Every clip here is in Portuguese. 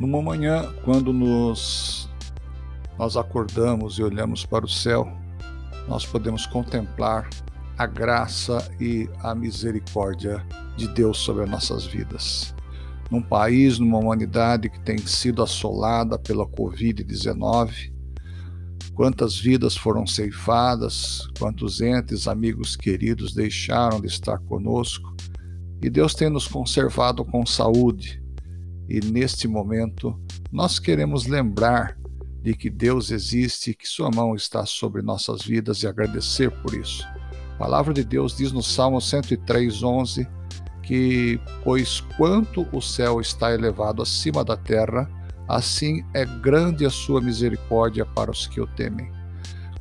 Numa manhã, quando nos nós acordamos e olhamos para o céu, nós podemos contemplar a graça e a misericórdia de Deus sobre as nossas vidas. Num país, numa humanidade que tem sido assolada pela Covid-19, quantas vidas foram ceifadas, quantos entes, amigos queridos deixaram de estar conosco, e Deus tem nos conservado com saúde. E neste momento, nós queremos lembrar de que Deus existe que Sua mão está sobre nossas vidas e agradecer por isso. A palavra de Deus diz no Salmo 103, 11 que, pois quanto o céu está elevado acima da terra, assim é grande a sua misericórdia para os que o temem.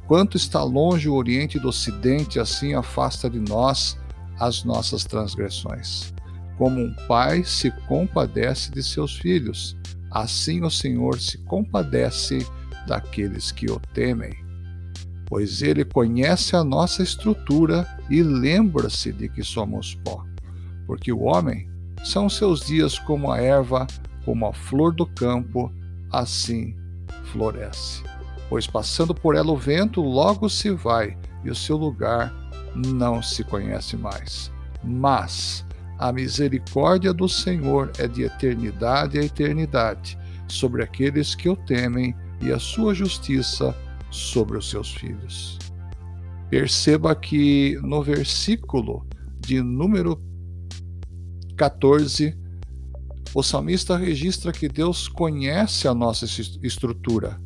Quanto está longe o Oriente do Ocidente, assim afasta de nós as nossas transgressões. Como um pai se compadece de seus filhos, assim o Senhor se compadece daqueles que o temem. Pois ele conhece a nossa estrutura e lembra-se de que somos pó. Porque o homem são seus dias como a erva, como a flor do campo, assim floresce. Pois passando por ela o vento logo se vai, e o seu lugar não se conhece mais. Mas a misericórdia do Senhor é de eternidade a eternidade sobre aqueles que o temem e a sua justiça sobre os seus filhos. Perceba que no versículo de número 14, o salmista registra que Deus conhece a nossa estrutura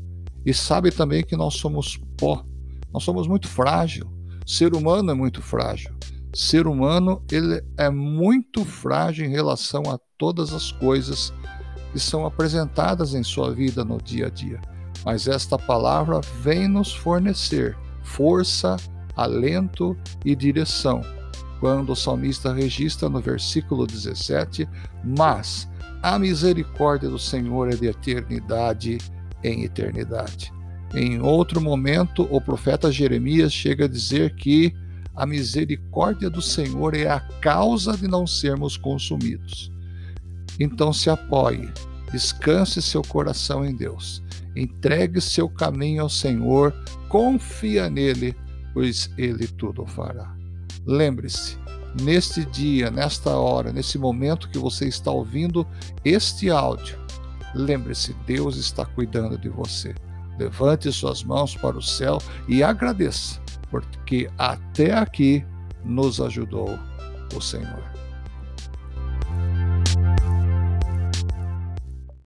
e sabe também que nós somos pó, nós somos muito frágil. O ser humano é muito frágil ser humano ele é muito frágil em relação a todas as coisas que são apresentadas em sua vida no dia a dia. Mas esta palavra vem nos fornecer força, alento e direção. Quando o salmista registra no versículo 17: Mas a misericórdia do Senhor é de eternidade em eternidade. Em outro momento, o profeta Jeremias chega a dizer que a misericórdia do Senhor é a causa de não sermos consumidos. Então se apoie, descanse seu coração em Deus, entregue seu caminho ao Senhor, confia nele, pois ele tudo fará. Lembre-se, neste dia, nesta hora, nesse momento que você está ouvindo este áudio, lembre-se, Deus está cuidando de você. Levante suas mãos para o céu e agradeça porque até aqui nos ajudou o Senhor.